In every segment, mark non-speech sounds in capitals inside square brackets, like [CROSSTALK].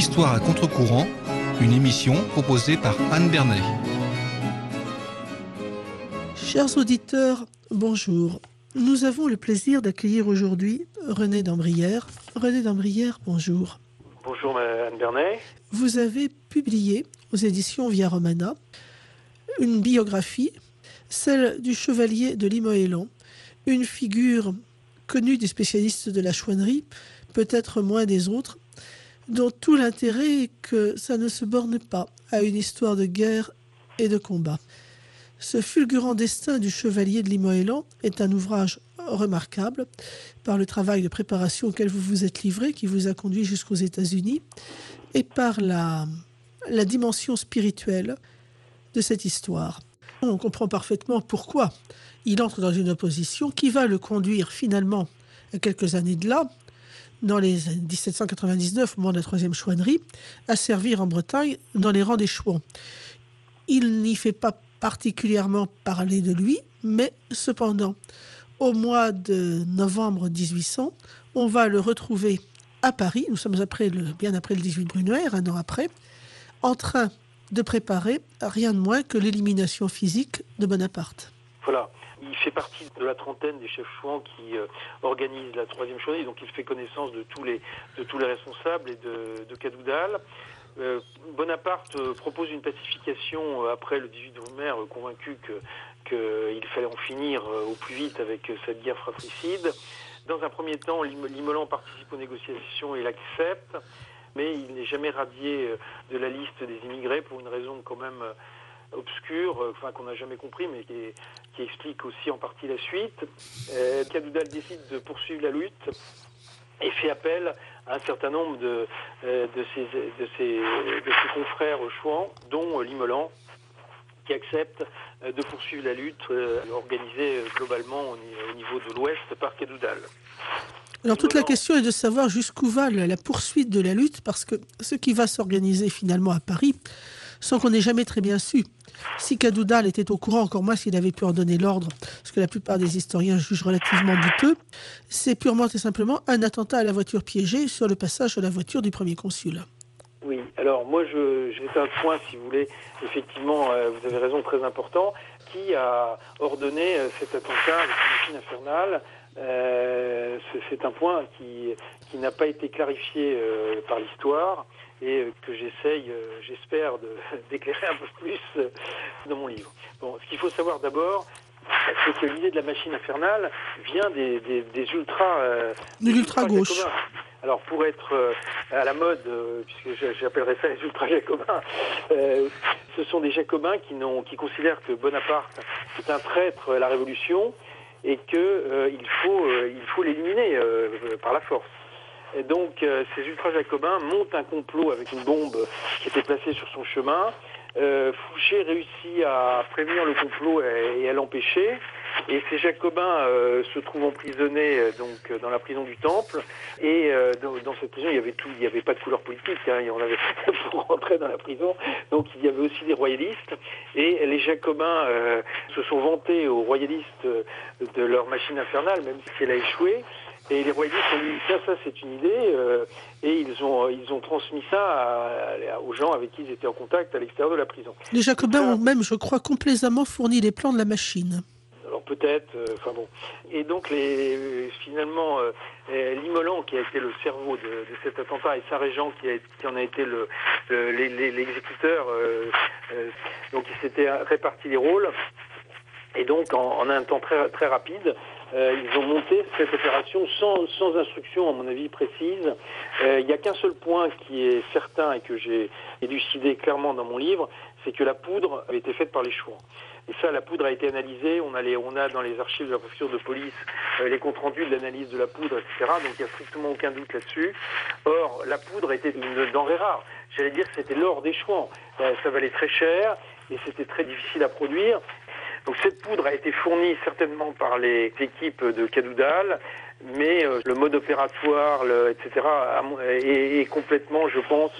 L'histoire à contre-courant, une émission proposée par Anne Bernet. Chers auditeurs, bonjour. Nous avons le plaisir d'accueillir aujourd'hui René Dambrière. René Dambrière, bonjour. Bonjour Anne Bernet. Vous avez publié aux éditions Via Romana une biographie, celle du chevalier de Limoëlan, une figure connue des spécialistes de la chouannerie, peut-être moins des autres, dont tout l'intérêt est que ça ne se borne pas à une histoire de guerre et de combat. Ce fulgurant destin du chevalier de Limoëlan est un ouvrage remarquable par le travail de préparation auquel vous vous êtes livré, qui vous a conduit jusqu'aux États-Unis, et par la, la dimension spirituelle de cette histoire. On comprend parfaitement pourquoi il entre dans une opposition qui va le conduire finalement, à quelques années de là, dans les 1799, au moment de la troisième chouannerie, à servir en Bretagne dans les rangs des chouans. Il n'y fait pas particulièrement parler de lui, mais cependant, au mois de novembre 1800, on va le retrouver à Paris, nous sommes après bien après le 18 Brunoir, un an après, en train de préparer rien de moins que l'élimination physique de Bonaparte. Voilà. Il fait partie de la trentaine des chefs chouans qui euh, organisent la troisième chouannerie, donc il fait connaissance de tous les, de tous les responsables et de, de Cadoudal. Euh, Bonaparte euh, propose une pacification après le 18 Brumaire, convaincu qu'il fallait en finir au plus vite avec cette guerre fratricide. Dans un premier temps, Limolan participe aux négociations et l'accepte, mais il n'est jamais radié de la liste des immigrés pour une raison quand même obscure, enfin qu'on n'a jamais compris, mais qui, qui, explique aussi en partie la suite. Euh, Cadoudal décide de poursuivre la lutte et fait appel à un certain nombre de, euh, de, ses, de, ses, de ses confrères chouans, dont Limolan, qui accepte euh, de poursuivre la lutte euh, organisée globalement au niveau de l'Ouest par Cadoudal. Alors toute la question est de savoir jusqu'où va la poursuite de la lutte, parce que ce qui va s'organiser finalement à Paris, sans qu'on ait jamais très bien su. Si Cadoudal était au courant, encore moins s'il avait pu en donner l'ordre, ce que la plupart des historiens jugent relativement douteux, c'est purement et simplement un attentat à la voiture piégée sur le passage de la voiture du premier consul. Oui, alors moi je un point, si vous voulez, effectivement, euh, vous avez raison, très important, qui a ordonné euh, cet attentat avec une infernale euh, c'est un point qui, qui n'a pas été clarifié euh, par l'histoire et euh, que j'essaye, euh, j'espère, [LAUGHS] d'éclairer un peu plus euh, dans mon livre. Bon, ce qu'il faut savoir d'abord, c'est que l'idée de la machine infernale vient des, des, des ultras... de l'ultra-gauche. Alors pour être à la mode, puisque j'appellerais ça les ultra-jacobins, ce sont des jacobins qui, qui considèrent que Bonaparte est un traître à la Révolution et qu'il faut il faut l'éliminer par la force. Donc, euh, ces ultra-jacobins montent un complot avec une bombe qui était placée sur son chemin. Euh, Fouché réussit à prévenir le complot et, à l'empêcher. Et ces jacobins euh, se trouvent emprisonnés donc dans la prison du Temple. Et dans, cette prison, il n'y avait pas de couleur politique. Hein, il avait [LAUGHS] pour rentrer dans la prison. Donc il y avait aussi des royalistes. Et les jacobins se sont vantés aux royalistes de leur machine infernale, même si elle a échoué. Et les royalistes ont dit ça, ça c'est une idée, euh, et ils ont ils ont transmis ça aux gens avec qui ils étaient en contact à l'extérieur de la prison. Les Jacobins ont même, je crois, complaisamment fourni les plans de la machine. Alors peut-être, euh, enfin bon. Et donc les, finalement, euh, Limolan, qui a été le cerveau de, de cet attentat, et Saint-Régent, qui, qui, en a été le, l'exécuteur, donc ils s'étaient répartis les rôles. Et donc, en, en un temps très, très rapide, euh, ils ont monté cette opération sans, sans instruction, à mon avis, précise. Euh, il n'y a qu'un seul point qui est certain et que j'ai élucidé clairement dans mon livre, c'est que la poudre avait été faite par les chouans. Et ça, la poudre a été analysée. On a, les, on a dans les archives de la préfecture de police euh, les comptes rendus de l'analyse de la poudre, etc. Donc il n'y a strictement aucun doute là-dessus. Or, la poudre était une denrée rare. J'allais dire que c'était l'or des chouans. Euh, ça valait très cher et c'était très difficile à produire. Cette poudre a été fournie certainement par les équipes de Cadoudal, mais euh, le mode opératoire, etc., est, complètement, je pense,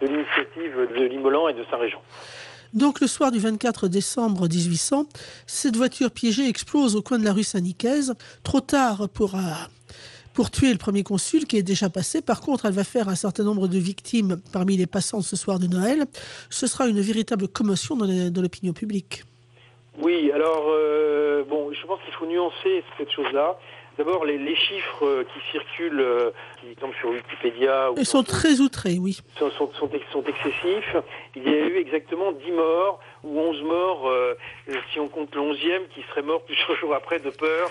de l'initiative de Limolan et de Saint-Régent. Donc le soir du 24 décembre 1800, cette voiture piégée explose au coin de la rue Saint-Nicaise, trop tard pour, euh, pour tuer le premier consul qui est déjà passé. Par contre, elle va faire un certain nombre de victimes parmi les passants ce soir de Noël. Ce sera une véritable commotion dans l'opinion publique. Oui, alors, euh, bon, je pense qu'il faut nuancer cette chose-là. D'abord, les, chiffres euh, qui circulent, euh, qui tombent sur Wikipédia... Ils sont très outrés, oui. Sont, sont, sont, excessifs. Il y a eu exactement 10 morts, ou 11 morts, si on compte le 11e, qui serait mort plusieurs [LAUGHS] jours après de peur.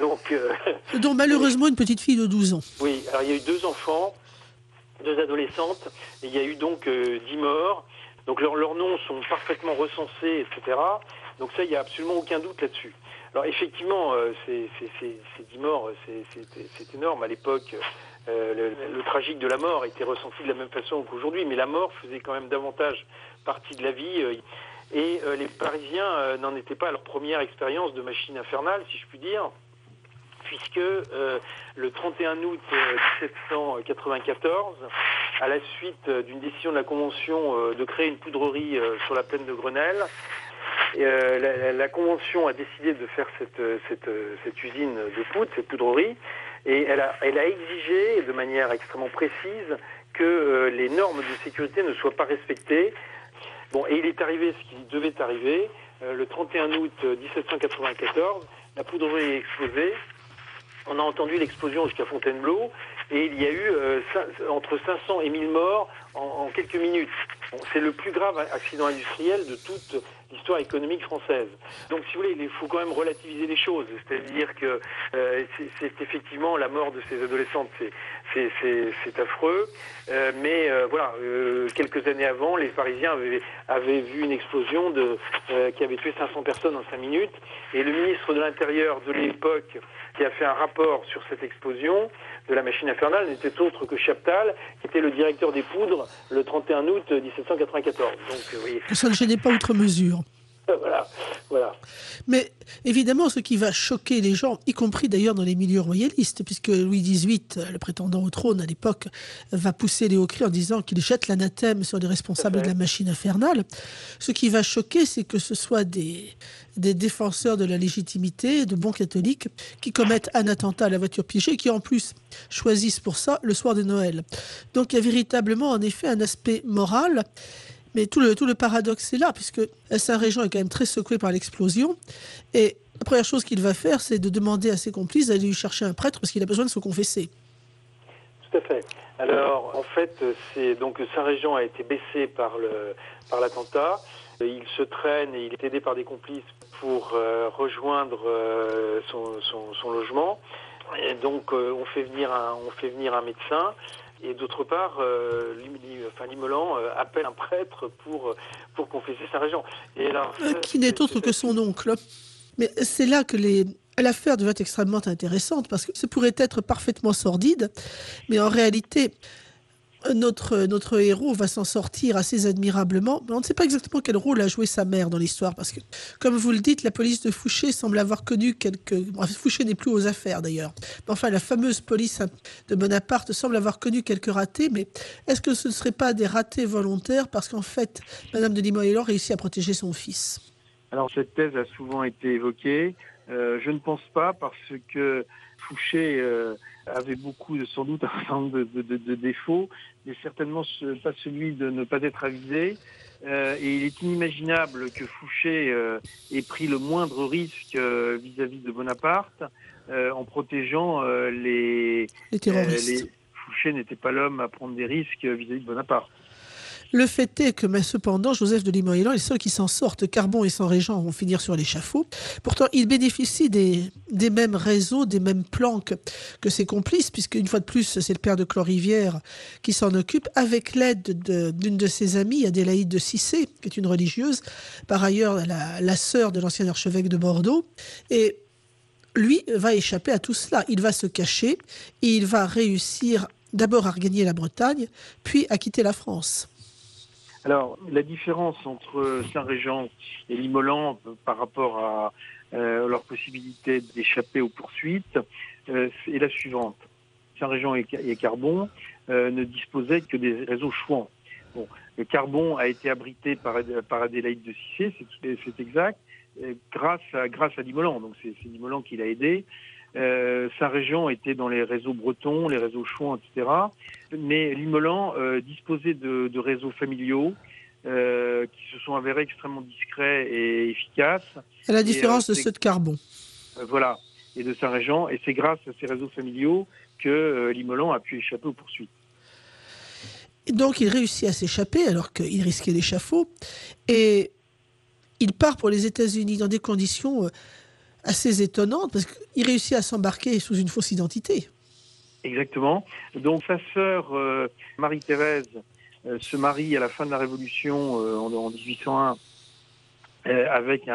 donc, [LAUGHS] donc, malheureusement, une petite fille de 12 ans. Oui, alors il y a eu deux enfants, deux adolescentes, et il y a eu donc 10 morts. Donc leurs noms sont parfaitement recensés, etc. Donc ça, il n'y a absolument aucun doute là-dessus. Alors effectivement, euh, ces, dix morts, c'est énorme. À l'époque, euh, le, tragique de la mort était ressenti de la même façon qu'aujourd'hui, mais la mort faisait quand même davantage partie de la vie. Euh, et les Parisiens n'en étaient pas à leur première expérience de machine infernale, si je puis dire, puisque le 31 août 1794, à la suite d'une décision de la Convention de créer une poudrerie sur la plaine de Grenelle, euh, la, Convention a décidé de faire cette, cette, usine de poudre, cette poudrerie, et elle a, exigé de manière extrêmement précise que euh, les normes de sécurité ne soient pas respectées. Bon, et il est arrivé ce qui devait arriver. Euh, le 31 août 1794, la poudrerie est explosée. On a entendu l'explosion jusqu'à Fontainebleau et il y a eu entre 500 et 1000 morts en, quelques minutes. c'est le plus grave accident industriel de toute l'histoire économique française. Donc, si vous voulez, il faut quand même relativiser les choses. C'est-à-dire que euh, c'est effectivement la mort de ces adolescentes, c'est affreux. Euh, mais euh, voilà, quelques années avant, les Parisiens avaient, vu une explosion qui avait tué 500 personnes en 5 minutes. Et le ministre de l'Intérieur de l'époque, qui a fait un rapport sur cette explosion de la machine infernale, n'était autre que Chaptal, qui était le directeur des poudres le 31 août 1794. Donc, oui. Ça ne gênait pas outre mesure. [LAUGHS] voilà, voilà. Mais évidemment, ce qui va choquer les gens, y compris d'ailleurs dans les milieux royalistes, puisque Louis XVIII, le prétendant au trône à l'époque, va pousser les hauts cris en disant qu'il jette l'anathème sur les responsables de la machine infernale. Ce qui va choquer, c'est que ce soit des, des défenseurs de la légitimité, de bons catholiques, qui commettent un attentat à la voiture piégée, qui en plus choisissent pour ça le soir de Noël. Donc il y a véritablement en effet un aspect moral mais tout le, tout le paradoxe est là, puisque Saint-Régent est quand même très secoué par l'explosion. Et la première chose qu'il va faire, c'est de demander à ses complices d'aller lui chercher un prêtre parce qu'il a besoin de se confesser. Tout à fait. Alors, en fait, c'est donc Saint-Régent a été baissé par par l'attentat. Il se traîne et il est aidé par des complices pour euh, rejoindre euh, son, son, logement. Et donc, euh, on fait venir on fait venir un médecin et d'autre part, euh, Limolan euh, appelle un prêtre pour, pour confesser sa région. Et alors, euh, qui n'est autre que son oncle. Mais c'est là que les, l'affaire devient extrêmement intéressante parce que ce pourrait être parfaitement sordide, mais en réalité, notre, héros va s'en sortir assez admirablement. Mais on ne sait pas exactement quel rôle a joué sa mère dans l'histoire, parce que, comme vous le dites, la police de Fouché semble avoir connu quelques... Fouché n'est plus aux affaires, d'ailleurs. Enfin, la fameuse police de Bonaparte semble avoir connu quelques ratés, mais est-ce que ce ne serait pas des ratés volontaires, parce qu'en fait, Madame de Limoillan réussit à protéger son fils? Alors, cette thèse a souvent été évoquée. Euh, je ne pense pas, parce que Fouché... Euh, avait beaucoup, sans doute, [LAUGHS] un certain nombre de, défauts, mais certainement pas celui de ne pas être avisé. Euh, et il est inimaginable que Fouché euh, ait pris le moindre risque euh, vis-à-vis de Bonaparte en protégeant les, les terroristes. Fouché n'était pas l'homme à prendre des risques vis-à-vis de Bonaparte. Le fait est que, cependant, Joseph de Limoillan est seul qui s'en sorte. Carbon et son régent vont finir sur l'échafaud. Pourtant, il bénéficie des, mêmes réseaux, des mêmes plans que, ses complices, puisque une fois de plus, c'est le père de Clorivière qui s'en occupe, avec l'aide d'une de, ses amies, Adélaïde de Cissé, qui est une religieuse, par ailleurs la, la sœur de l'ancien archevêque de Bordeaux. Et lui va échapper à tout cela. Il va se cacher et il va réussir d'abord à regagner la Bretagne, puis à quitter la France. Alors, la différence entre Saint-Régent et Limolan par rapport à euh, leur possibilité d'échapper aux poursuites euh, est la suivante. Saint-Régent et, Carbon euh, ne disposaient que des réseaux chouans. Bon, Carbon a été abrité par, par Adélaïde de Cissé, c'est exact, grâce à, grâce à Limolan. Donc c'est Limolan qui l'a aidé. Sa région était dans les réseaux bretons, les réseaux chouans, etc. Mais Limolan disposait de, de, réseaux familiaux qui se sont avérés extrêmement discrets et efficaces. À la différence de ceux de Carbon. voilà, et de sa région. Et c'est grâce à ces réseaux familiaux que Limolan a pu échapper aux poursuites. Donc il réussit à s'échapper alors qu'il risquait l'échafaud. Et il part pour les États-Unis dans des conditions euh, assez étonnantes parce qu'il réussit à s'embarquer sous une fausse identité. Exactement. Donc sa sœur euh, Marie-Thérèse euh, se marie à la fin de la Révolution en, 1801 avec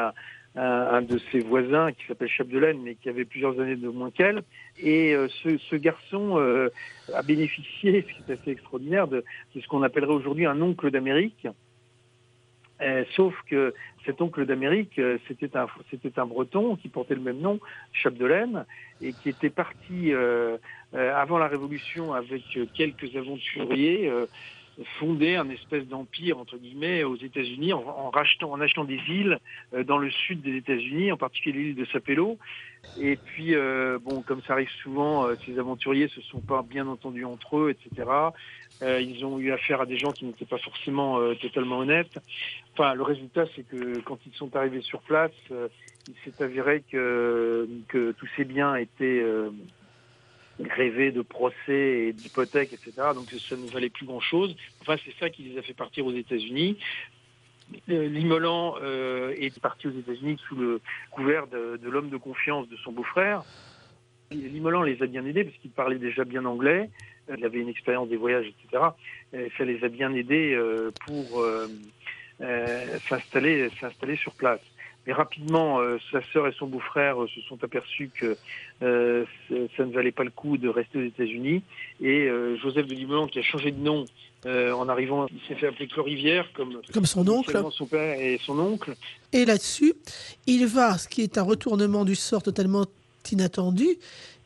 un, de ses voisins qui s'appelle Chapdelaine, mais qui avait plusieurs années de moins qu'elle. Et euh, ce, garçon euh, a bénéficié, [LAUGHS] ce qui est assez extraordinaire, de ce qu'on appellerait aujourd'hui un oncle d'Amérique. Euh, sauf que cet oncle d'Amérique, c'était un, c'était un breton qui portait le même nom, Chapdelaine, et qui était parti avant la Révolution avec quelques aventuriers fonder un espèce d'empire entre guillemets aux États-Unis en, rachetant, en achetant des îles euh, dans le sud des États-Unis, en particulier l'île de Sapelo. Et puis euh, bon, comme ça arrive souvent, euh, ces aventuriers se sont pas bien entendus entre eux, etc. ils ont eu affaire à des gens qui n'étaient pas forcément totalement honnêtes. Enfin, le résultat, c'est que quand ils sont arrivés sur place, il s'est avéré que, que tous ces biens étaient rêver de procès et d'hypothèques, etc. Donc ça ne valait plus grand-chose. Enfin, c'est ça qui les a fait partir aux États-Unis. Euh, Limolan euh, est parti aux États-Unis sous le couvert de, l'homme de confiance de son beau-frère. Limolan les a bien aidés parce qu'il parlait déjà bien anglais, il avait une expérience des voyages, etc. Et ça les a bien aidés euh, pour s'installer, s'installer sur place. Mais rapidement, euh, sa sœur et son beau-frère euh, se sont aperçus que euh, ça ne valait pas le coup de rester aux États-Unis. Et Joseph de Limolan, qui a changé de nom en arrivant, il s'est fait appeler Clorivière, comme, comme son oncle. Son père et son oncle. Et là-dessus, il va, ce qui est un retournement du sort totalement inattendu,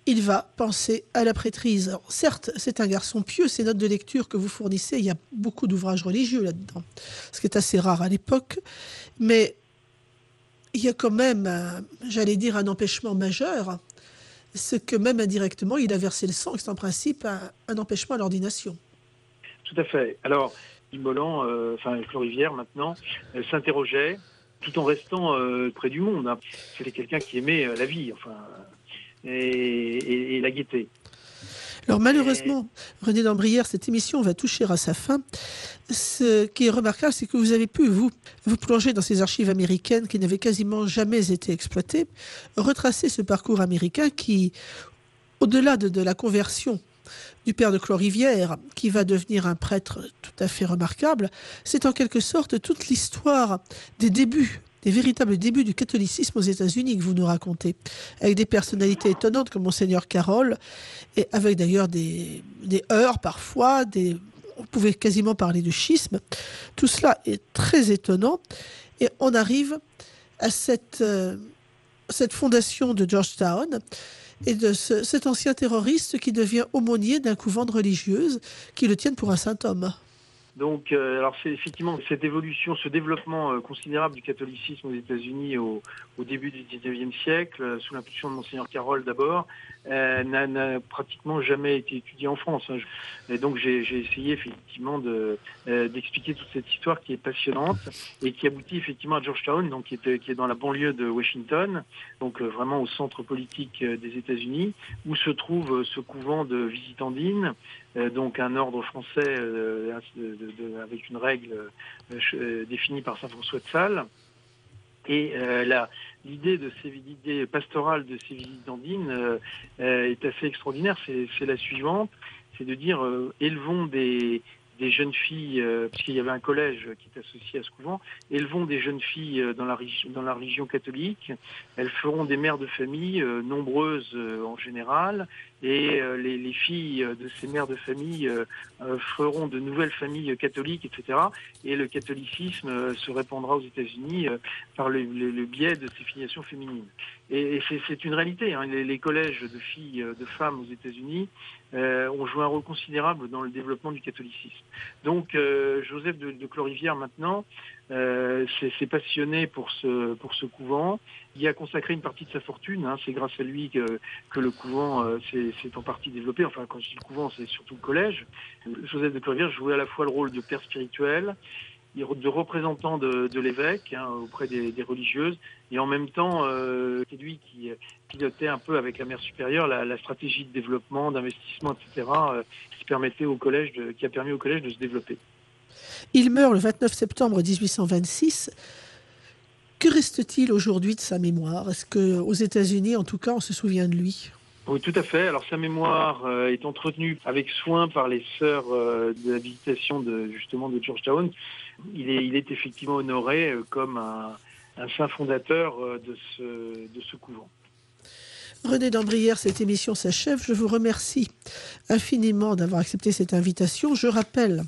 il va penser à la prêtrise. Alors, certes, c'est un garçon pieux, ces notes de lecture que vous fournissez, il y a beaucoup d'ouvrages religieux là-dedans, ce qui est assez rare à l'époque, mais il y a quand même, j'allais dire, un empêchement majeur, ce que même indirectement, il a versé le sang, c'est en principe un, empêchement à l'ordination. Tout à fait. Alors, Imolan, euh, enfin Clorivière maintenant, euh, s'interrogeait tout en restant euh, près du monde. Hein. C'était quelqu'un qui aimait la vie, enfin, et la gaieté. Alors malheureusement, René Dambrière, cette émission va toucher à sa fin. Ce qui est remarquable, c'est que vous avez pu, vous, vous plonger dans ces archives américaines qui n'avaient quasiment jamais été exploitées, retracer ce parcours américain qui, au-delà de, la conversion du père de Clorivière, qui va devenir un prêtre tout à fait remarquable, c'est en quelque sorte toute l'histoire des débuts des véritables débuts du catholicisme aux États-Unis que vous nous racontez, avec des personnalités étonnantes comme Monseigneur Carroll, et avec d'ailleurs des, heurts parfois, on pouvait quasiment parler de schisme. Tout cela est très étonnant, et on arrive à cette, euh, cette fondation de Georgetown et de cet ancien terroriste qui devient aumônier d'un couvent de religieuses qui le tiennent pour un saint homme. Donc, euh, alors c'est effectivement cette évolution, ce développement euh, considérable du catholicisme aux États-Unis au, au, début du 19e siècle, euh, sous l'impulsion de Monseigneur Carroll d'abord, n'a pratiquement jamais été étudié en France. Hein. Et donc, j'ai essayé effectivement d'expliquer toute cette histoire qui est passionnante et qui aboutit effectivement à Georgetown, donc qui est, qui est dans la banlieue de Washington, donc vraiment au centre politique des États-Unis, où se trouve ce couvent de visitandines euh, donc un ordre français euh, avec une règle euh, définie par saint François de Sales. Et l'idée de l'idée pastorale de ces visites d'Andine est assez extraordinaire. C'est la suivante, c'est de dire élevons des, des jeunes filles, euh, puisqu'il y avait un collège qui est associé à ce couvent, élevons des jeunes filles euh, dans la, religion catholique. Elles feront des mères de famille, euh, nombreuses en général, et les, filles de ces mères de famille feront de nouvelles familles catholiques, etc. Et le catholicisme se répandra aux États-Unis par le, biais de ces filiations féminines. Et, c'est une réalité. Hein. Les, collèges de filles, de femmes aux États-Unis euh, ont joué un rôle considérable dans le développement du catholicisme. Donc euh, Joseph de, de Clorivière maintenant euh, s'est passionné pour ce, pour ce couvent. Il a consacré une partie de sa fortune. Hein. C'est grâce à lui que, que le couvent euh, s'est en partie développé. Enfin, quand je dis le couvent, c'est surtout le collège. Joseph de Clorivière jouait à la fois le rôle de père spirituel, de représentant de, l'évêque hein, auprès des, religieuses, et en même temps, euh, c'est lui qui pilotait un peu avec la mère supérieure la, stratégie de développement, d'investissement, etc., euh, qui permettait au collège, de, qui a permis au collège de se développer. Il meurt le 29 septembre 1826. Que reste-t-il aujourd'hui de sa mémoire? Est-ce que aux États-Unis, en tout cas, on se souvient de lui? Oui, tout à fait. Alors sa mémoire euh, est entretenue avec soin par les sœurs euh, de l'habitation de justement de Georgetown. Il est, effectivement honoré euh, comme un, saint fondateur de ce, couvent. René Dambrière, cette émission s'achève. Je vous remercie infiniment d'avoir accepté cette invitation. Je rappelle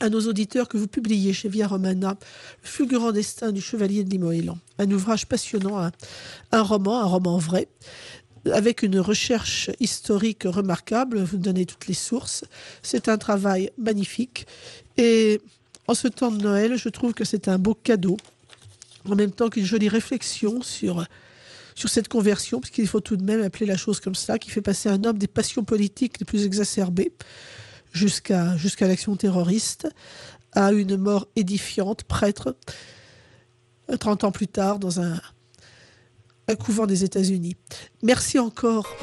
à nos auditeurs que vous publiez chez Via Romana Le fulgurant destin du chevalier de Limoélan, un ouvrage passionnant, un roman, un roman vrai, avec une recherche historique remarquable. Vous donnez toutes les sources. C'est un travail magnifique. Et en ce temps de Noël, je trouve que c'est un beau cadeau, en même temps qu'une jolie réflexion sur, sur cette conversion, parce qu'il faut tout de même appeler la chose comme ça, qui fait passer un homme des passions politiques les plus exacerbées jusqu'à jusqu'à l'action terroriste, à une mort édifiante, prêtre, 30 ans plus tard, dans un, couvent des États-Unis. Merci encore.